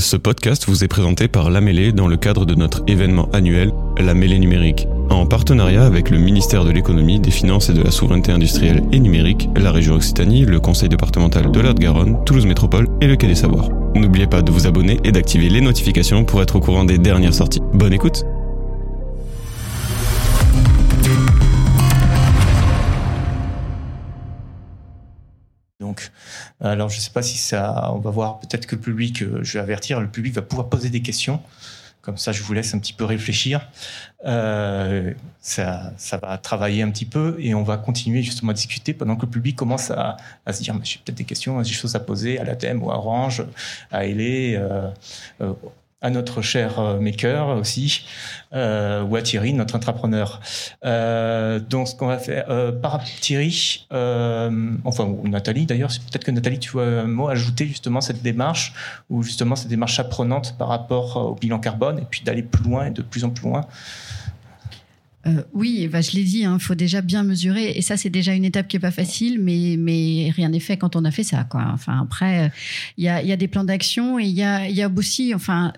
Ce podcast vous est présenté par La Mêlée dans le cadre de notre événement annuel La Mêlée numérique. En partenariat avec le ministère de l'économie, des finances et de la souveraineté industrielle et numérique, la région Occitanie, le conseil départemental de de garonne Toulouse Métropole et le Quai des Savoirs. N'oubliez pas de vous abonner et d'activer les notifications pour être au courant des dernières sorties. Bonne écoute Donc, alors je ne sais pas si ça, on va voir peut-être que le public, euh, je vais avertir, le public va pouvoir poser des questions. Comme ça, je vous laisse un petit peu réfléchir. Euh, ça, ça, va travailler un petit peu et on va continuer justement à discuter pendant que le public commence à, se dire j'ai peut-être des questions, des choses à poser à la thème ou à Orange, à Elé, euh, euh, à notre cher euh, maker aussi, euh, ou à Thierry, notre entrepreneur. Euh, donc, ce qu'on va faire, euh, par Thierry, euh, enfin, ou Nathalie d'ailleurs, peut-être que Nathalie, tu vois un mot ajouter justement cette démarche, ou justement cette démarche apprenante par rapport au bilan carbone, et puis d'aller plus loin et de plus en plus loin. Euh, oui, bah, je l'ai dit, il hein, faut déjà bien mesurer. Et ça, c'est déjà une étape qui est pas facile, mais, mais rien n'est fait quand on a fait ça. Quoi. Enfin, après, il y a, y a, des plans d'action et il y a, y a aussi, enfin,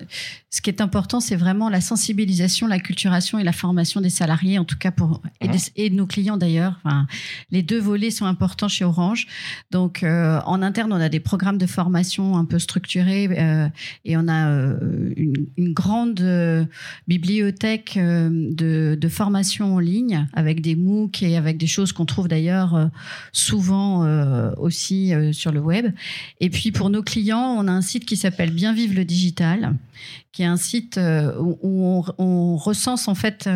ce qui est important, c'est vraiment la sensibilisation, la culturation et la formation des salariés, en tout cas pour et, et de nos clients d'ailleurs. Enfin, les deux volets sont importants chez Orange. Donc, euh, en interne, on a des programmes de formation un peu structurés euh, et on a euh, une, une, grande bibliothèque de, de formation en ligne avec des MOOC et avec des choses qu'on trouve d'ailleurs euh, souvent euh, aussi euh, sur le web. Et puis pour nos clients, on a un site qui s'appelle Bien Vivre le Digital, qui est un site où on, on recense en fait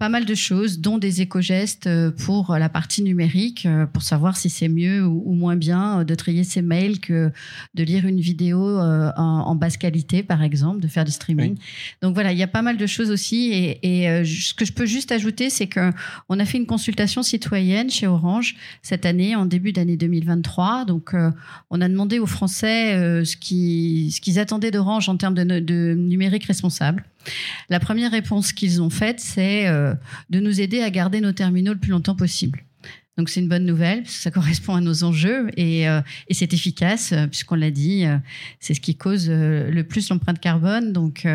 pas mal de choses, dont des éco-gestes euh, pour la partie numérique, euh, pour savoir si c'est mieux ou, moins bien euh, de trier ses mails que de lire une vidéo en, basse qualité, par exemple, de faire du streaming. Donc voilà, il y a pas mal de choses aussi. Et, et ce que je peux juste ajouter, c'est que on a fait une consultation citoyenne chez Orange cette année, en début d'année 2023. Donc on a demandé aux Français ce qu'ils ce qu'ils attendaient d'Orange en termes de, de numérique responsable. La première réponse qu'ils ont faite, c'est euh, de nous aider à garder nos terminaux le plus longtemps possible. Donc c'est une bonne nouvelle, parce que ça correspond à nos enjeux et, euh, c'est efficace, euh, puisqu'on l'a dit, c'est ce qui cause le plus l'empreinte carbone. Donc,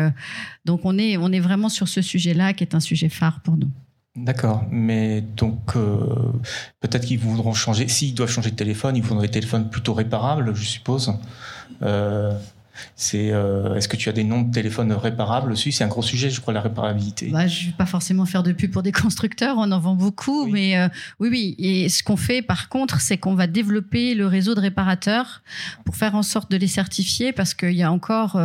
donc on, est, on est vraiment sur ce sujet-là qui est un sujet phare pour nous. D'accord, mais donc peut-être qu'ils voudront changer, s'ils doivent changer de téléphone, ils voudront des téléphones plutôt réparables, je suppose. C'est euh, est-ce que tu as des noms de téléphones réparables aussi? C'est un gros sujet, je crois, la réparabilité. Bah, je vais pas forcément faire de pub pour des constructeurs, on en vend beaucoup, mais euh, oui, oui. Et ce qu'on fait, par contre, c'est qu'on va développer le réseau de réparateurs pour faire en sorte de les certifier, parce qu'il y a encore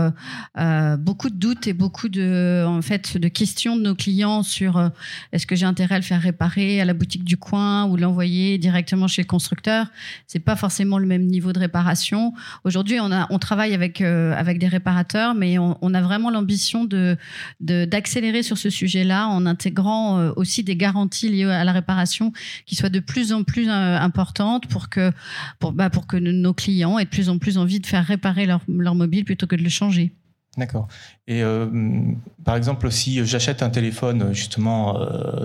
euh, beaucoup de doutes et beaucoup de, en fait, de questions de nos clients sur est-ce que j'ai intérêt à le faire réparer à la boutique du coin ou l'envoyer directement chez le constructeur? C'est pas forcément le même niveau de réparation. Aujourd'hui, on a, on travaille avec euh, avec des réparateurs, mais on, a vraiment l'ambition de d'accélérer sur ce sujet-là en intégrant euh, aussi des garanties liées à la réparation qui soient de plus en plus euh, importantes pour que pour bah, pour que nos clients aient de plus en plus envie de faire réparer leur, leur mobile plutôt que de le changer. D'accord. Et par exemple, si j'achète un téléphone justement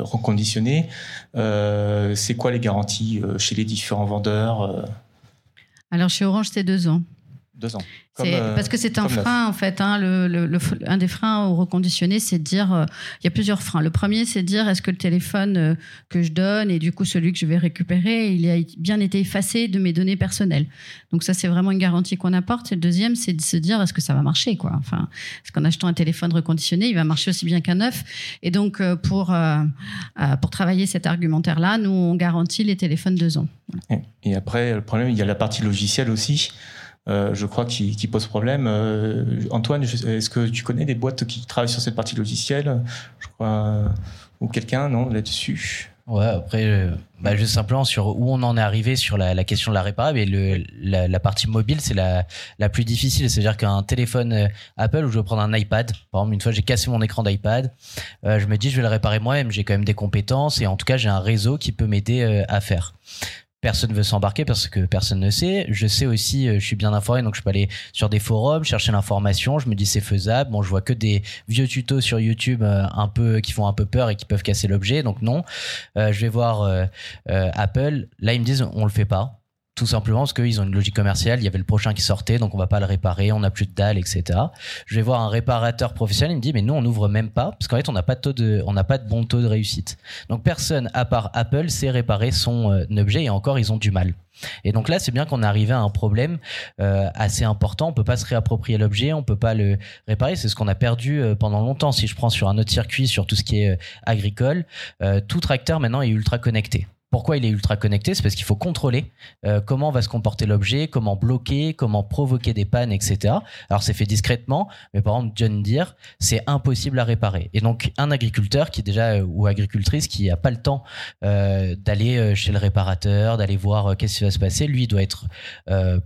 reconditionné, c'est quoi les garanties chez les différents vendeurs Alors chez Orange, c'est deux ans. Deux ans. Euh, parce que c'est un frein, en fait. Hein, le, le, un des freins au reconditionné, c'est de dire. Euh, il y a plusieurs freins. Le premier, c'est de dire est-ce que le téléphone euh, que je donne et du coup celui que je vais récupérer, il a bien été effacé de mes données personnelles. Donc, ça, c'est vraiment une garantie qu'on apporte. Et le deuxième, c'est de se dire est-ce que ça va marcher, quoi? Enfin, parce qu'en achetant un téléphone reconditionné, il va marcher aussi bien qu'un neuf. Et donc, pour, pour travailler cet argumentaire-là, nous, on garantit les téléphones deux ans. Et après, le problème, il y a la partie logicielle aussi. Euh, je crois, qui, qui pose problème. Euh, Antoine, est-ce que tu connais des boîtes qui travaillent sur cette partie logicielle Je crois, ou quelqu'un, non, là-dessus? Ouais, après, bah, juste simplement sur où on en est arrivé sur la, question de la réparable la, partie mobile, c'est la, la plus difficile. C'est-à-dire qu'un téléphone euh, Apple où je veux prendre un iPad, par exemple, une fois j'ai cassé mon écran d'iPad, euh, je me dis je vais le réparer moi-même. J'ai quand même des compétences et en tout cas j'ai un réseau qui peut m'aider euh, à faire personne ne veut s'embarquer parce que personne ne sait. Je sais aussi, euh, je suis bien informé, donc je peux aller sur des forums, chercher l'information. Je me dis c'est faisable. Bon, je vois que des vieux tutos sur YouTube euh, un peu qui font un peu peur et qui peuvent casser l'objet, donc non. Euh, je vais voir Apple. Là, ils me disent on le fait pas. Tout simplement parce qu'ils ont une logique commerciale. Il y avait le prochain qui sortait, donc on va pas le réparer, on n'a plus de dalles, etc. Je vais voir un réparateur professionnel, il me dit mais nous on n'ouvre même pas parce qu'en fait on n'a pas de taux de, on pas de bon taux de réussite. Donc personne à part Apple sait réparer son euh, objet et encore ils ont du mal. Et donc là, c'est bien qu'on est arrivé à un problème euh, assez important. On peut pas se réapproprier l'objet, on peut pas le réparer. C'est ce qu'on a perdu euh, pendant longtemps. Si je prends sur un autre circuit, sur tout ce qui est euh, agricole, tout tracteur maintenant est ultra connecté. Pourquoi il est ultra connecté C'est parce qu'il faut contrôler euh, comment va se comporter l'objet, comment bloquer, comment provoquer des pannes, etc. Alors c'est fait discrètement, mais par exemple John Deere, c'est impossible à réparer. Et donc un agriculteur qui déjà euh, ou agricultrice qui n'a pas le temps euh, d'aller chez le réparateur, d'aller voir qu'est-ce qui va se passer, lui doit être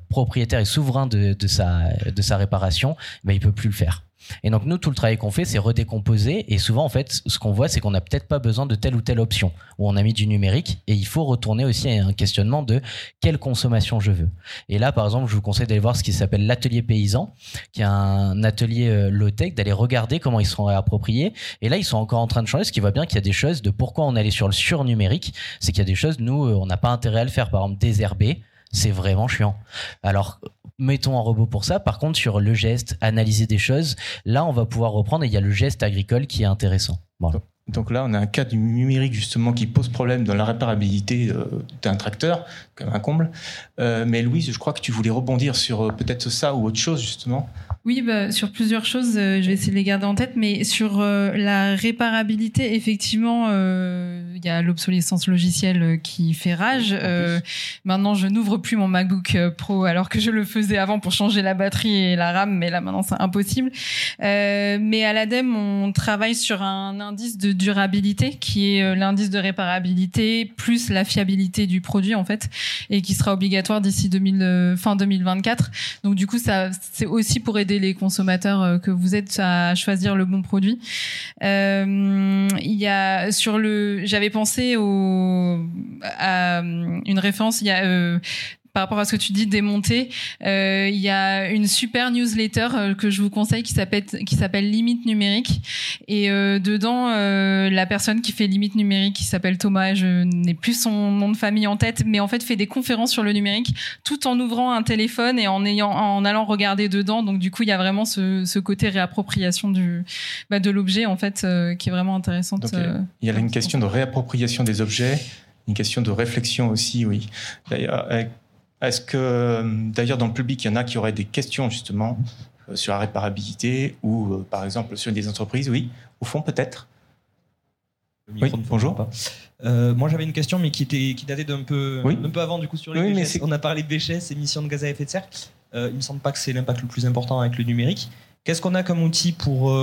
propriétaire et souverain de, sa de sa réparation, mais il peut plus le faire. Et donc nous, tout le travail qu'on fait, c'est redécomposer. Et souvent, en fait, ce qu'on voit, c'est qu'on n'a peut-être pas besoin de telle ou telle option où on a mis du numérique. Et il faut retourner aussi à un questionnement de quelle consommation je veux. Et là, par exemple, je vous conseille d'aller voir ce qui s'appelle l'atelier paysan, qui est un atelier euh, low-tech, d'aller regarder comment ils sont réappropriés. Et là, ils sont encore en train de changer, ce qui voit bien qu'il y a des choses de pourquoi on allait sur le surnumérique. C'est qu'il y a des choses, nous, euh, on n'a pas intérêt à le faire. Par exemple, désherber c'est vraiment chiant. Alors, mettons un robot pour ça. Par contre, sur le geste, analyser des choses, là, on va pouvoir reprendre et il y a le geste agricole qui est intéressant. Donc là, on a un cas du numérique justement qui pose problème dans la réparabilité euh, d'un tracteur, comme un comble. Euh, mais Louise, je crois que tu voulais rebondir sur euh, peut-être ça ou autre chose justement. Oui, bah, sur plusieurs choses, je vais essayer de les garder en tête, mais sur la réparabilité, effectivement, il y a l'obsolescence logicielle qui fait rage. maintenant, je n'ouvre plus mon MacBook Pro alors que je le faisais avant pour changer la batterie et la RAM, mais là maintenant c'est impossible. mais à l'ADEME, on travaille sur un indice de durabilité qui est l'indice de réparabilité plus la fiabilité du produit en fait et qui sera obligatoire d'ici 2000 euh, fin 2024. Donc du coup ça c'est aussi pour aider les consommateurs euh, que vous êtes à choisir le bon produit. Euh, il y a sur le j'avais pensé au à une référence il y a euh, par rapport à ce que tu dis démonter, euh, il y a une super newsletter euh, que je vous conseille qui s'appelle qui s'appelle Limite numérique et euh, dedans la personne qui fait Limite numérique qui s'appelle Thomas, je n'ai plus son nom de famille en tête, mais en fait fait des conférences sur le numérique tout en ouvrant un téléphone et en ayant en allant regarder dedans. Donc du coup il y a vraiment ce, ce côté réappropriation du bah, de l'objet en fait qui est vraiment intéressante. Donc, il y a une question de réappropriation des objets une question de réflexion aussi, oui. D'ailleurs, est-ce que, d'ailleurs, dans le public, il y en a qui auraient des questions justement euh, sur la réparabilité ou, euh, par exemple, sur des entreprises Oui, au fond, peut-être? Oui, bonjour. Euh, moi, j'avais une question, mais qui, était, qui datait d'un peu, un peu avant, du coup, sur les déchets. On a parlé de déchets, émissions de gaz à effet de serre. il me semble pas que c'est l'impact le plus important avec le numérique. Qu'est-ce qu'on a comme outil pour,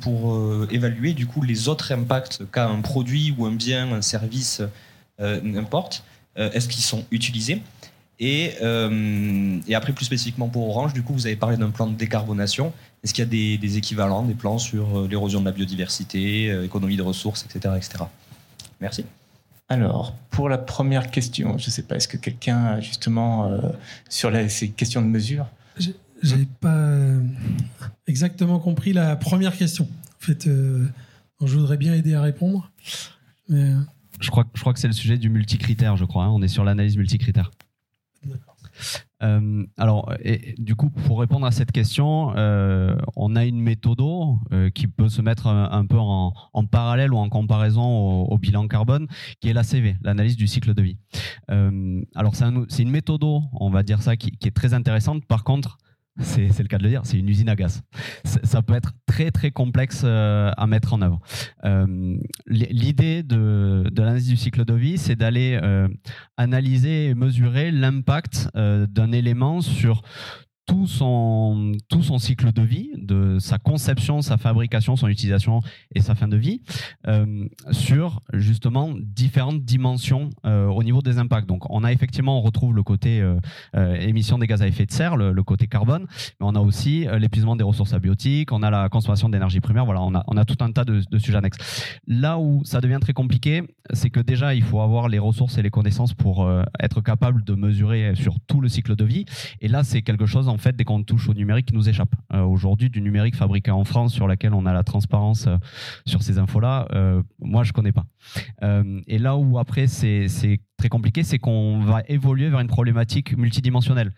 pour évaluer, du coup, les autres impacts qu'a un produit ou un bien, un service, n'importe Est-ce qu'ils sont utilisés? Euh, et, après, plus spécifiquement pour Orange, du coup, vous avez parlé d'un plan de décarbonation. Est-ce qu'il y a des, équivalents, des plans sur euh, l'érosion de la biodiversité, euh, économie de ressources, etc. etc. Merci. Alors, pour la première question, je ne sais pas, est-ce que quelqu'un, justement, sur ces questions de mesure? J'ai n'ai pas exactement compris la première question. En fait, je voudrais bien aider à répondre. Je, crois, je crois que c'est le sujet du multicritère, je crois. Hein. On est sur l'analyse multicritère. Euh, alors, du coup, pour répondre à cette question, euh, on a une méthode euh, qui peut se mettre un, peu en, parallèle ou en comparaison au, bilan carbone, qui est l'ACV, l'analyse du cycle de vie. alors, c'est une méthode, on va dire ça, qui, qui est très intéressante. Par contre, c'est le cas de le dire, c'est une usine à gaz. Ça peut être très très complexe euh, à mettre en œuvre. Euh, l'idée de, l'analyse du cycle de vie, c'est d'aller euh, analyser et mesurer l'impact d'un élément sur tout son, tout son cycle de vie, de sa conception, sa fabrication, son utilisation et sa fin de vie, euh, sur justement différentes dimensions euh, au niveau des impacts. Donc on a effectivement, on retrouve le côté euh, émission des gaz à effet de serre, le, côté carbone, mais on a aussi l'épuisement des ressources abiotiques, on a la consommation d'énergie primaire, voilà, on a, on a tout un tas de, sujets annexes. Là où ça devient très compliqué, c'est que déjà il faut avoir les ressources et les connaissances pour être capable de mesurer sur tout le cycle de vie, et là c'est quelque chose en fait, dès qu'on touche au numérique, qui nous échappe. Euh, aujourd'hui, du numérique fabriqué en France, sur laquelle on a la transparence euh, sur ces infos-là, euh, moi, je connais pas. et là où après, c'est très compliqué, c'est qu'on va évoluer vers une problématique multidimensionnelle.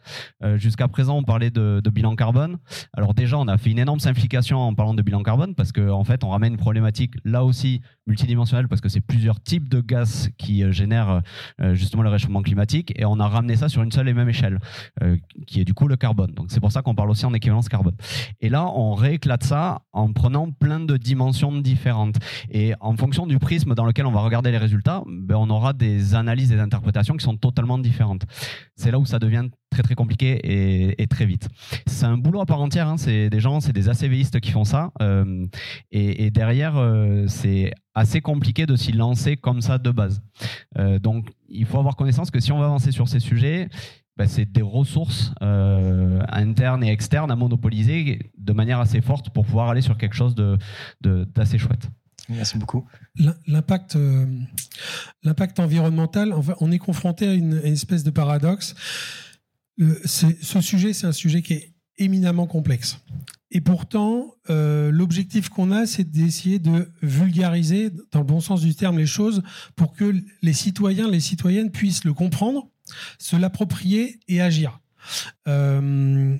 Euh, jusqu'à présent, on parlait de, bilan carbone. Alors déjà, on a fait une énorme simplification en parlant de bilan carbone parce qu'en en fait, on ramène une problématique là aussi multidimensionnelle parce que c'est plusieurs types de gaz qui euh, génèrent euh, justement le réchauffement climatique et on a ramené ça sur une seule et même échelle, qui est du coup le carbone. Donc c'est pour ça qu'on parle aussi en équivalence carbone. Et là, on rééclate ça en prenant plein de dimensions différentes. Et en fonction du prisme dans lequel on va regarder les résultats, ben, on aura des analyses des interprétations qui sont totalement différentes. C'est là où ça devient très très compliqué et, très vite. C'est un boulot à part entière, hein. c'est des gens, c'est des ACVistes qui font ça, euh, et, derrière, euh, c'est assez compliqué de s'y lancer comme ça de base. Euh, donc, il faut avoir connaissance que si on va avancer sur ces sujets, ben, c'est des ressources internes et externes à monopoliser de manière assez forte pour pouvoir aller sur quelque chose d'assez de, chouette. Merci beaucoup. L'impact, euh, l'impact environnemental, on est confronté à une, espèce de paradoxe. ce sujet, c'est un sujet qui est éminemment complexe. Et pourtant, euh, l'objectif qu'on a, c'est d'essayer de vulgariser, dans le bon sens du terme, les choses pour que les citoyens, les citoyennes puissent le comprendre, se l'approprier et agir. Euh,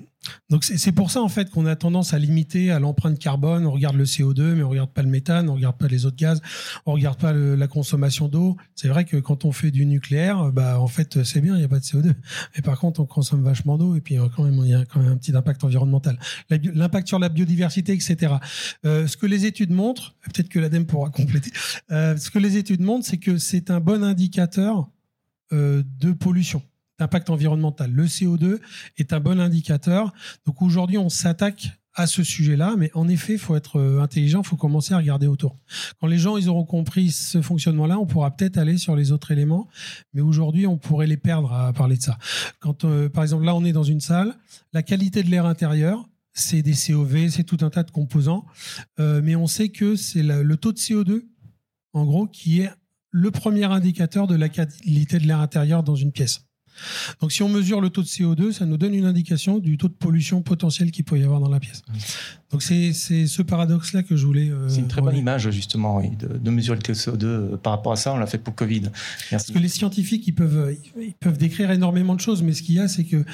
donc c'est pour ça en fait qu'on a tendance à limiter à l'empreinte carbone. On regarde le CO2, mais on regarde pas le méthane, on regarde pas les autres gaz, on regarde pas la consommation d'eau. C'est vrai que quand on fait du nucléaire, bah en fait c'est bien, il y a pas de CO2. Mais par contre, on consomme vachement d'eau et puis euh, quand même il y a quand même un petit impact environnemental, l'impact sur la biodiversité, etc. Euh, ce que les études montrent, peut-être que l'ADEME pourra compléter. Euh, ce que les études montrent, c'est que c'est un bon indicateur de pollution d'impact environnemental. Le CO2 est un bon indicateur. Donc aujourd'hui, on s'attaque à ce sujet-là, mais en effet, il faut être euh, intelligent, il faut commencer à regarder autour. Quand les gens ils auront compris ce fonctionnement-là, on pourra peut-être aller sur les autres éléments, mais aujourd'hui, on pourrait les perdre à parler de ça. Quand, euh, par exemple, là, on est dans une salle, la qualité de l'air intérieur, c'est des COV, c'est tout un tas de composants, euh, mais on sait que c'est le taux de CO2, en gros, qui est le premier indicateur de la qualité de l'air intérieur dans une pièce. Donc si on mesure le taux de CO2, ça nous donne une indication du taux de pollution potentiel qu'il peut y avoir dans la pièce. Donc c'est ce paradoxe-là que je voulais. Euh, c'est une très bonne image justement de, mesurer le taux de CO2 euh, par rapport à ça. On l'a fait pour Covid. Merci. Parce que les scientifiques, ils peuvent, ils peuvent décrire énormément de choses, mais ce qu'il y a, c'est que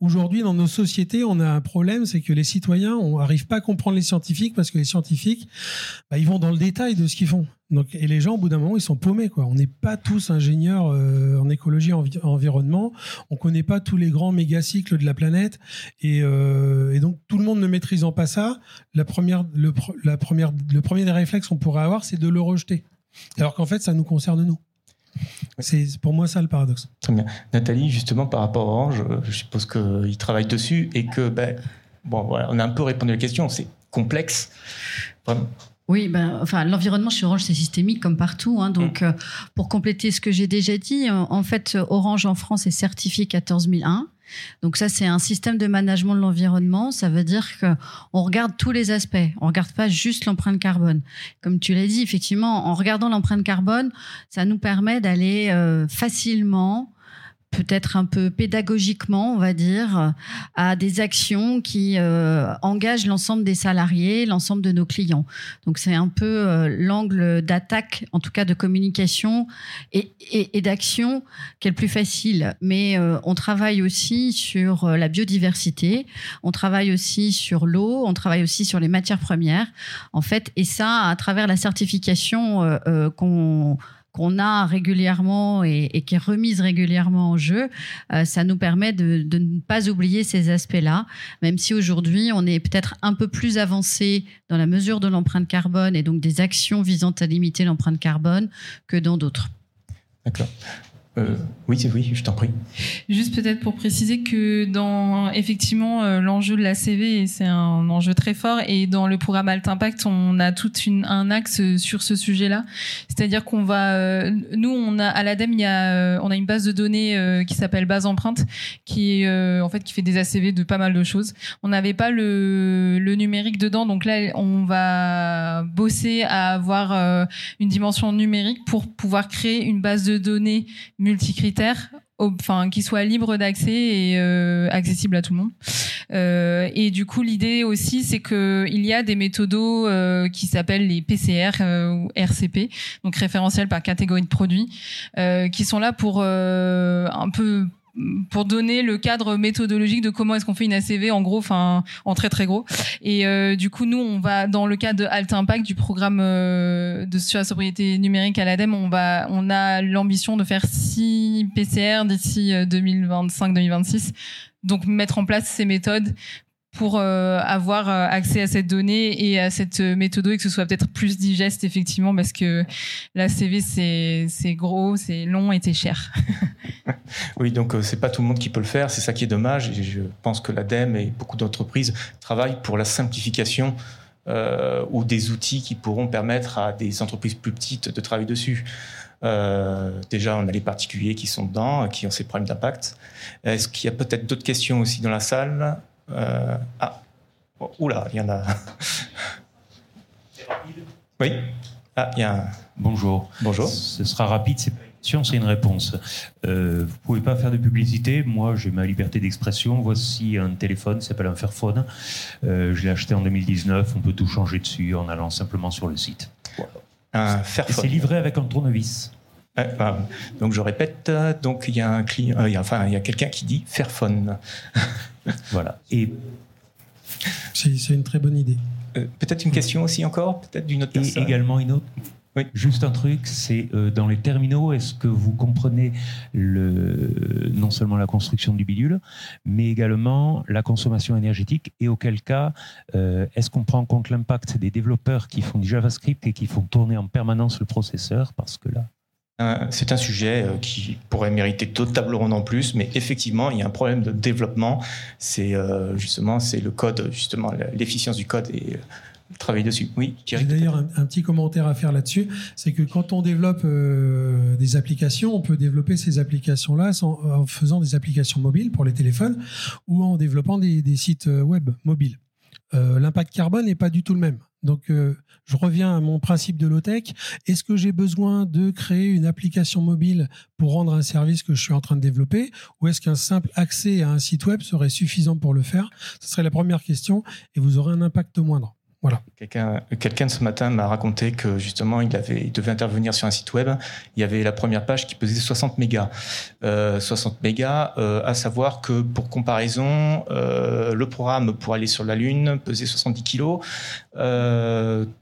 aujourd'hui dans nos sociétés, on a un problème, c'est que les citoyens, on n'arrive pas à comprendre les scientifiques parce que les scientifiques, bah, ils vont dans le détail de ce qu'ils font. Donc, et les gens, au bout d'un moment, ils sont paumés. Quoi. On n'est pas tous ingénieurs euh, en écologie, en environnement. On connaît pas tous les grands mégacycles de la planète. Et, et donc, tout le monde ne maîtrisant pas ça, la première, le, la première, le premier des réflexes qu'on pourrait avoir, c'est de le rejeter. Alors qu'en fait, ça nous concerne nous. C'est pour moi ça le paradoxe. Très bien. Nathalie, justement, par rapport à Orange, euh, je suppose qu'il travaille dessus et que, ben, bon, voilà, on a un peu répondu à la question. C'est complexe. Oui, ben, enfin, l'environnement chez Orange, c'est systémique comme partout. Hein, donc, mm. euh, pour compléter ce que j'ai déjà dit, en, fait, Orange en France est certifié 14001. Donc ça, c'est un système de management de l'environnement. Ça veut dire qu'on regarde tous les aspects. On regarde pas juste l'empreinte carbone. Comme tu l'as dit, effectivement, en regardant l'empreinte carbone, ça nous permet d'aller euh, facilement peut-être un peu pédagogiquement, on va dire, à des actions qui euh, engagent l'ensemble des salariés, l'ensemble de nos clients. Donc c'est un peu euh, l'angle d'attaque, en tout cas de communication et, d'action, qui est le plus facile. Mais euh, on travaille aussi sur la biodiversité, on travaille aussi sur l'eau, on travaille aussi sur les matières premières, en fait, et ça à travers la certification qu'on qu'on a régulièrement et, qui est remise régulièrement en jeu, euh, ça nous permet de, ne pas oublier ces aspects-là, même si aujourd'hui on est peut-être un peu plus avancé dans la mesure de l'empreinte carbone et donc des actions visant à limiter l'empreinte carbone que dans d'autres. D'accord. Euh, oui, oui, je t'en prie. Juste peut-être pour préciser que dans effectivement euh, l'enjeu de la CV, c'est un enjeu très fort, et dans le programme Alt Impact, on a tout un axe sur ce sujet-là. C'est-à-dire qu'on va, euh, nous, on a à l'ADEME, on a une base de données qui s'appelle base empreinte, qui en fait qui fait des ACV de pas mal de choses. On n'avait pas le, le numérique dedans, donc là, on va bosser à avoir une dimension numérique pour pouvoir créer une base de données multicritères enfin qui soit libre d'accès et euh, accessible à tout le monde. Euh, et du coup, l'idée aussi, c'est que il y a des méthodos euh, qui s'appellent les PCR euh, ou RCP, donc référentiels par catégorie de produits, qui sont là pour un peu pour donner le cadre méthodologique de comment est-ce qu'on fait une ACV en gros, enfin en très très gros. Et euh, du coup, nous, on va dans le cadre de Alt Impact du programme euh, de sur la sobriété numérique à l'ADEME, on va, on a l'ambition de faire 6 PCR d'ici 2025-2026. Euh, Donc mettre en place ces méthodes pour euh, avoir euh, accès à cette donnée et à cette méthode et que ce soit peut-être plus digeste effectivement parce que la CV c'est gros, c'est long et c'est cher. oui, donc euh, c'est pas tout le monde qui peut le faire, c'est ça qui est dommage et je pense que l'ADEME et beaucoup d'entreprises travaillent pour la simplification euh, ou des outils qui pourront permettre à des entreprises plus petites de travailler dessus. Euh, déjà, on a les particuliers qui sont dedans, qui ont ces problèmes d'impact. Est-ce qu'il y a peut-être d'autres questions aussi dans la salle? Euh, ah, oh, oula, il y en a. oui. Ah, il y a un... Bonjour. Bonjour. Ce sera rapide, c'est pas c'est une réponse. Euh, vous pouvez pas faire de publicité. Moi, j'ai ma liberté d'expression. Voici un téléphone, s'appelle un Fairphone. Euh, je l'ai acheté en 2019. On peut tout changer dessus en allant simplement sur le site. Un Fairphone. C'est livré avec un tournevis. donc je répète, donc il y a un client, euh, enfin il y a quelqu'un qui dit Fairphone. voilà. Et c'est une très bonne idée. Euh, peut-être une question aussi encore, peut-être d'une autre personne. Et également une autre. Oui. Juste un truc, c'est euh, dans les terminaux, est-ce que vous comprenez le, non seulement la construction du bidule, mais également la consommation énergétique et auquel cas, euh, est-ce qu'on prend en compte l'impact des développeurs qui font du JavaScript et qui font tourner en permanence le processeur? Parce que là, c'est un sujet euh, qui pourrait mériter d'autres tables rondes en plus, mais effectivement, il y a un problème de développement. C'est euh, justement, c'est le code, justement, l'efficience du code et euh, travail dessus. Oui. J'ai d'ailleurs un, petit commentaire à faire là-dessus, c'est que quand on développe des applications, on peut développer ces applications-là en faisant des applications mobiles pour les téléphones ou en développant des, des sites web mobiles. L'impact carbone n'est pas du tout le même. Donc, euh, je reviens à mon principe de low-tech. Est-ce que j'ai besoin de créer une application mobile pour rendre un service que je suis en train de développer ou est-ce qu'un simple accès à un site web serait suffisant pour le faire? Ce serait la première question et vous aurez un impact moindre. Voilà. Quelqu'un quelqu'un ce matin m'a raconté que justement il, avait, devait intervenir sur un site web. Il y avait la première page qui pesait 60 mégas. 60 euh, mégas, euh, à savoir que pour comparaison, euh, le programme pour aller sur la Lune pesait 70 kilos.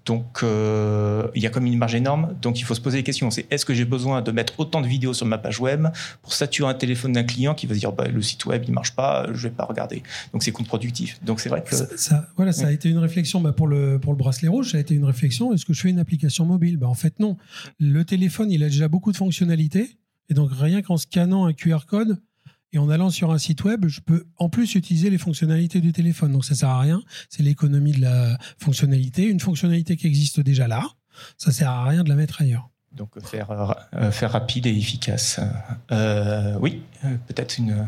donc il y a comme une marge énorme. Donc il faut se poser des questions. C'est est-ce que j'ai besoin de mettre autant de vidéos sur ma page web pour saturer un téléphone d'un client qui va se dire bah, le site web il marche pas, je vais pas regarder. Donc c'est contre-productif. Donc c'est vrai que ça, voilà, ça a été une réflexion bah, pour le pour le bracelet rouge, ça a été une réflexion. Est-ce que je fais une application mobile? Ben, En fait, non. Le téléphone, il a déjà beaucoup de fonctionnalités. Et donc, rien qu'en scannant un QR code et en allant sur un site web, je peux en plus utiliser les fonctionnalités du téléphone. Donc, ça sert à rien. C'est l'économie de la fonctionnalité. Une fonctionnalité qui existe déjà là, ça sert à rien de la mettre ailleurs. Donc, faire, euh, faire rapide et efficace. Euh, oui, euh, peut-être une.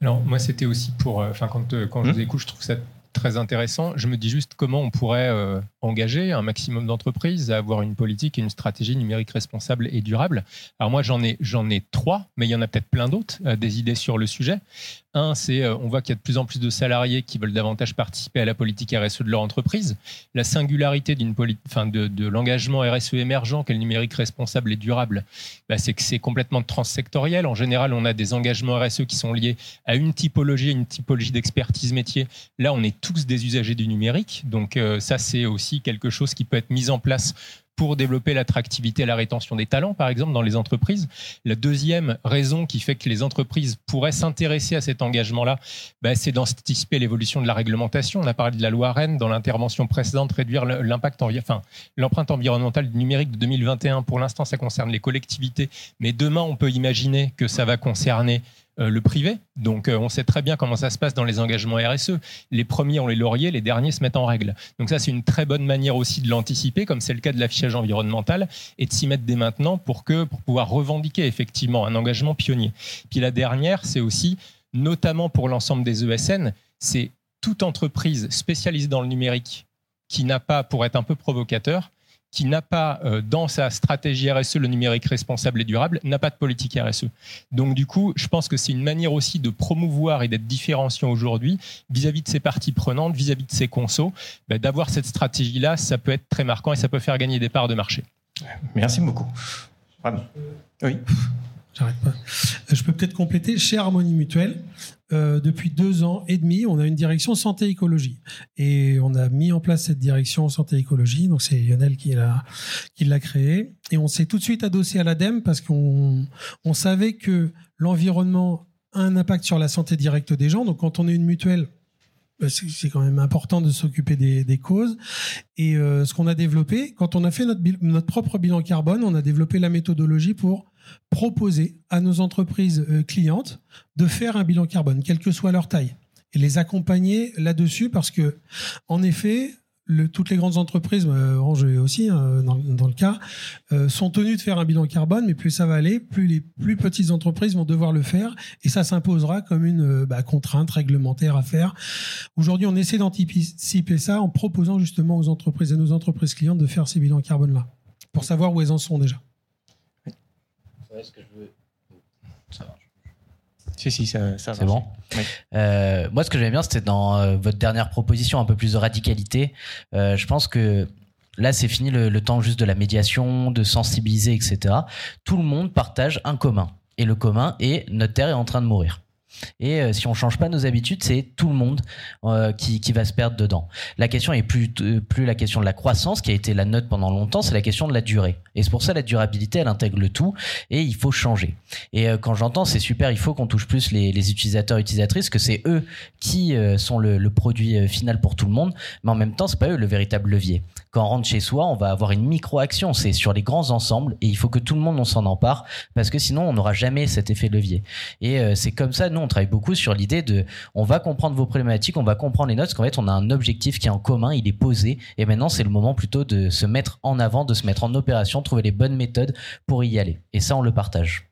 Alors, moi, c'était aussi pour. Enfin, quand, quand je hmm? vous écoute, je trouve ça très intéressant. Je me dis juste comment on pourrait euh, engager un maximum d'entreprises à avoir une politique et une stratégie numérique responsable et durable. Alors moi, j'en ai, j'en ai trois, mais il y en a peut-être plein d'autres, euh, des idées sur le sujet. Un, c'est euh, on voit qu'il y a de plus en plus de salariés qui veulent davantage participer à la politique RSE de leur entreprise. La singularité d'une de, de l'engagement RSE émergent qu'est le numérique responsable et durable, bah, c'est que c'est complètement transsectoriel. En général, on a des engagements RSE qui sont liés à une typologie, une typologie d'expertise métier. Là, on est tous des usagers du numérique, donc euh, ça c'est aussi quelque chose qui peut être mis en place pour développer l'attractivité et la rétention des talents, par exemple, dans les entreprises. La deuxième raison qui fait que les entreprises pourraient s'intéresser à cet engagement-là, bah, c'est d'anticiper l'évolution de la réglementation. On a parlé de la loi Rennes dans l'intervention précédente, réduire l'impact, enfin, l'empreinte environnementale du numérique de 2021. Pour l'instant, ça concerne les collectivités, mais demain, on peut imaginer que ça va concerner le privé. Donc, euh, on sait très bien comment ça se passe dans les engagements RSE. Les premiers ont les lauriers, les derniers se mettent en règle. Donc, ça, c'est une très bonne manière aussi de l'anticiper, comme c'est le cas de l'affichage environnemental, et de s'y mettre dès maintenant pour, que, pour pouvoir revendiquer effectivement un engagement pionnier. Puis la dernière, c'est aussi, notamment pour l'ensemble des ESN, c'est toute entreprise spécialisée dans le numérique qui n'a pas, pour être un peu provocateur, qui n'a pas euh, dans sa stratégie RSE le numérique responsable et durable, n'a pas de politique RSE. Donc du coup, je pense que c'est une manière aussi de promouvoir et d'être différenciant aujourd'hui vis-à-vis de ses parties prenantes, vis-à-vis de ses consos, bah, d'avoir cette stratégie-là, ça peut être très marquant et ça peut faire gagner des parts de marché. Merci beaucoup. Oui. Euh, je peux peut-être compléter. Chez Harmonie Mutuelle, euh, depuis deux ans et demi, on a une direction santé-écologie. Et on a mis en place cette direction santé-écologie. Donc, c'est Lionel qui l'a, créée. Et on s'est tout de suite adossé à l'ADEME parce qu'on on savait que l'environnement a un impact sur la santé directe des gens. Donc, quand on est une mutuelle, bah, c'est quand même important de s'occuper des, des, causes. Et euh, ce qu'on a développé, quand on a fait notre, notre propre bilan carbone, on a développé la méthodologie pour proposer à nos entreprises euh, clientes de faire un bilan carbone, quelle que soit leur taille, et les accompagner là-dessus parce que, en effet, toutes les grandes entreprises, euh, Orange aussi hein, dans, dans, le cas, euh, sont tenues de faire un bilan carbone, mais plus ça va aller, plus les plus petites entreprises vont devoir le faire, et ça s'imposera comme une bah, contrainte réglementaire à faire. Aujourd'hui, on essaie d'anticiper ça en proposant justement aux entreprises et nos entreprises clientes de faire ces bilans carbone-là, pour savoir où elles en sont déjà ce que je veux. Ça marche. Si, si, ça, ça C'est bon. Euh, moi, ce que j'aime bien, c'était dans euh, votre dernière proposition, un peu plus de radicalité. Euh, je pense que là, c'est fini le, le, temps juste de la médiation, de sensibiliser, etc. Tout le monde partage un commun. Et le commun est notre terre est en train de mourir. Et euh, si on change pas nos habitudes, c'est tout le monde euh, qui, qui, va se perdre dedans. La question est plus, euh, plus la question de la croissance, qui a été la note pendant longtemps, c'est la question de la durée. Et c'est pour ça la durabilité, elle intègre le tout, et il faut changer. Et quand j'entends, c'est super, il faut qu'on touche plus les, utilisateurs, utilisatrices, que c'est eux qui sont le, le, produit final pour tout le monde, mais en même temps, c'est pas eux le véritable levier. Quand on rentre chez soi, on va avoir une micro-action, c'est sur les grands ensembles, et il faut que tout le monde on s'en empare, parce que sinon on n'aura jamais cet effet levier. Et c'est comme ça, nous, on travaille beaucoup sur l'idée de on va comprendre vos problématiques, on va comprendre les notes, parce qu'en fait, on a un objectif qui est en commun, il est posé, et maintenant, c'est le moment plutôt de se mettre en avant, de se mettre en opération, trouver les bonnes méthodes pour y aller. Et ça, on le partage.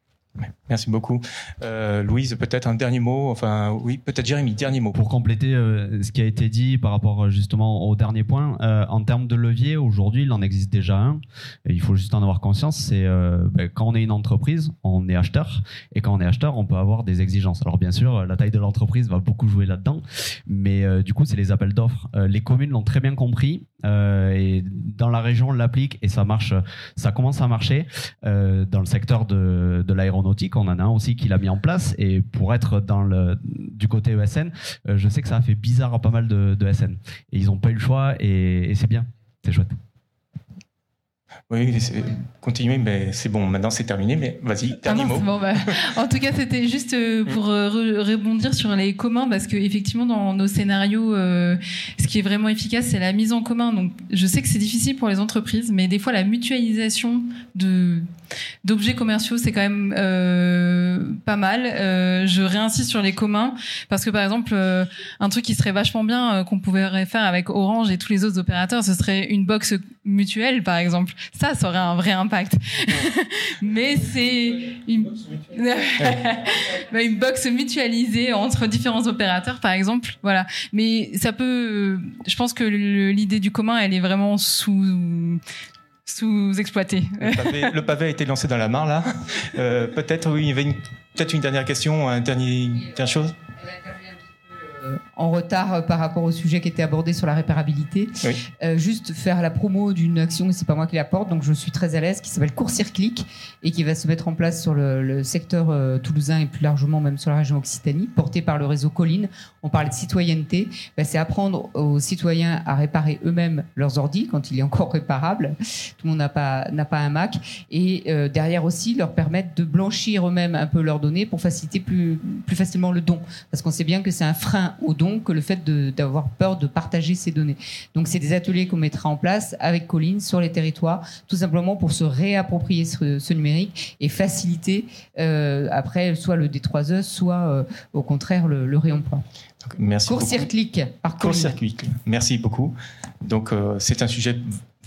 Merci beaucoup. Euh, Louise, peut-être un dernier mot. Enfin, oui, peut-être Jérémy, dernier mot. Pour compléter euh, ce qui a été dit par rapport euh, justement au dernier point, en termes de levier, aujourd'hui, il en existe déjà un. Il faut juste en avoir conscience. C'est ben, quand on est une entreprise, on est acheteur, et quand on est acheteur, on peut avoir des exigences. Alors bien sûr, la taille de l'entreprise va beaucoup jouer là-dedans, mais du coup, c'est les appels d'offres. les communes l'ont très bien compris, et dans la région, on l'applique et ça marche. Ça commence à marcher dans le secteur de, de l'aéronautique on en a un aussi qui l'a mis en place. Et pour être dans le, du côté ESN, euh, je sais que ça a fait bizarre à pas mal de, de SN. Et ils n'ont pas eu le choix et, et c'est bien. C'est chouette. Oui, continuez, mais c'est bon, maintenant c'est terminé, mais vas-y, ah dernier mot. Bon, bah, en tout cas, c'était juste euh, pour euh, rebondir sur les communs, parce qu'effectivement, dans nos scénarios, euh, ce qui est vraiment efficace, c'est la mise en commun. Donc, je sais que c'est difficile pour les entreprises, mais des fois, la mutualisation de d'objets commerciaux, c'est quand même euh, pas mal. Euh, je réinsiste sur les communs parce que par exemple, euh, un truc qui serait vachement bien qu'on pourrait faire avec Orange et tous les autres opérateurs, ce serait une box mutuelle, par exemple. Ça, ça aurait un vrai impact. Mais c'est une... Bah, une box mutualisée entre différents opérateurs, par exemple. Voilà. Mais ça peut. Je pense que l'idée du commun, elle est vraiment sous sous-exploité. Le, pavé, a été lancé dans la mare, là. Euh, peut-être, oui, il y avait peut-être une dernière question, un dernier, dernière chose en retard euh, par rapport au sujet qui était abordé sur la réparabilité. Euh, juste faire la promo d'une action, et c'est pas moi qui la porte, donc je suis très à l'aise, qui s'appelle Court Circlic et qui va se mettre en place sur le, secteur toulousain et plus largement même sur la région Occitanie, porté par le réseau Colline. On parle de citoyenneté. Ben, c'est apprendre aux citoyens à réparer eux-mêmes leurs ordi quand il est encore réparable. Tout le monde n'a pas, n'a pas un Mac. Et derrière aussi leur permettre de blanchir eux-mêmes un peu leurs données pour faciliter plus, plus facilement le don. Parce qu'on sait bien que c'est un frein au don que le fait d'avoir peur de partager ces données. Donc, c'est des ateliers qu'on mettra en place avec Colline sur les territoires, tout simplement pour se réapproprier ce, numérique et faciliter euh, après soit le D3E, soit euh, au contraire le, le réemploi. Merci Court-circuit par Court-circuit. Merci beaucoup. Donc, euh, c'est un sujet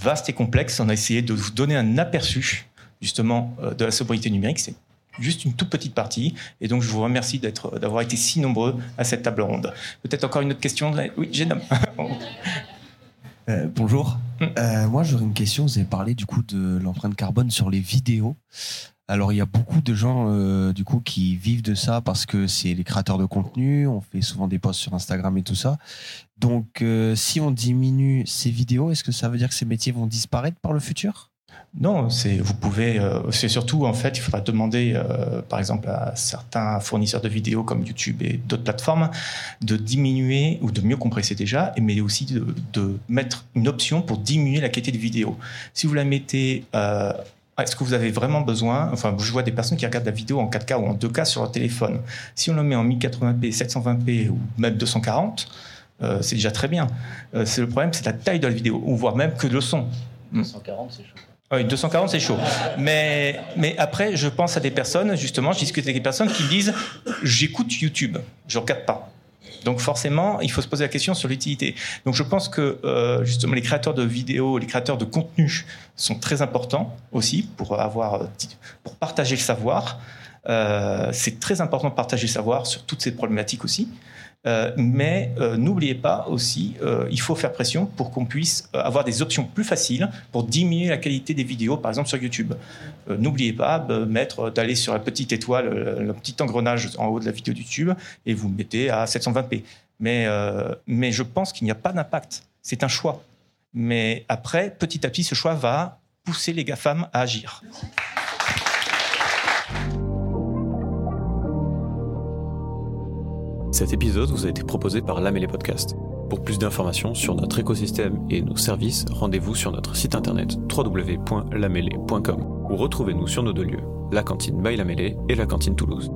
vaste et complexe. On a essayé de vous donner un aperçu justement de la sobriété numérique. C'est juste une toute petite partie. Et donc, je vous remercie d'avoir été si nombreux à cette table ronde. Peut-être encore une autre question Oui, j'ai euh, bonjour. Euh, moi, j'aurais une question. Vous avez parlé du coup de l'empreinte carbone sur les vidéos. Alors, il y a beaucoup de gens euh, du coup qui vivent de ça parce que c'est les créateurs de contenu. On fait souvent des posts sur Instagram et tout ça. Donc, euh, si on diminue ces vidéos, est-ce que ça veut dire que ces métiers vont disparaître par le futur? Non, c'est vous pouvez. c'est surtout en fait, il faudra demander, par exemple, à certains fournisseurs de vidéos comme YouTube et d'autres plateformes, de diminuer ou de mieux compresser déjà, mais aussi de, mettre une option pour diminuer la qualité de vidéo. Si vous la mettez est-ce que vous avez vraiment besoin Enfin, je vois des personnes qui regardent la vidéo en 4K ou en 2K sur leur téléphone. Si on le met en 1080p, 720p ou même 240, euh, c'est déjà très bien. Euh, c'est le problème, c'est la taille de la vidéo, ou voire même que le son. 240, c'est chaud. Oui, 240, c'est chaud. Mais, mais après, je pense à des personnes, justement, je discute avec des personnes qui disent J'écoute YouTube, je regarde pas. Donc forcément, il faut se poser la question sur l'utilité. Donc je pense que euh, justement les créateurs de vidéos, les créateurs de contenu sont très importants aussi pour avoir, pour partager le savoir. Euh, c'est très important de partager le savoir sur toutes ces problématiques aussi. Euh, mais euh, n'oubliez pas aussi, il faut faire pression pour qu'on puisse avoir des options plus faciles pour diminuer la qualité des vidéos, par exemple sur YouTube. n'oubliez pas mettre, d'aller sur la petite étoile, le, petit engrenage en haut de la vidéo YouTube, et vous mettez à 720p. Mais, mais je pense qu'il n'y a pas d'impact. C'est un choix. Mais après, petit à petit, ce choix va pousser les GAFAM à agir. Cet épisode vous a été proposé par Lamélé Podcast. Pour plus d'informations sur notre écosystème et nos services, rendez-vous sur notre site internet www.lamélé.com ou retrouvez-nous sur nos deux lieux, la cantine by et la cantine Toulouse.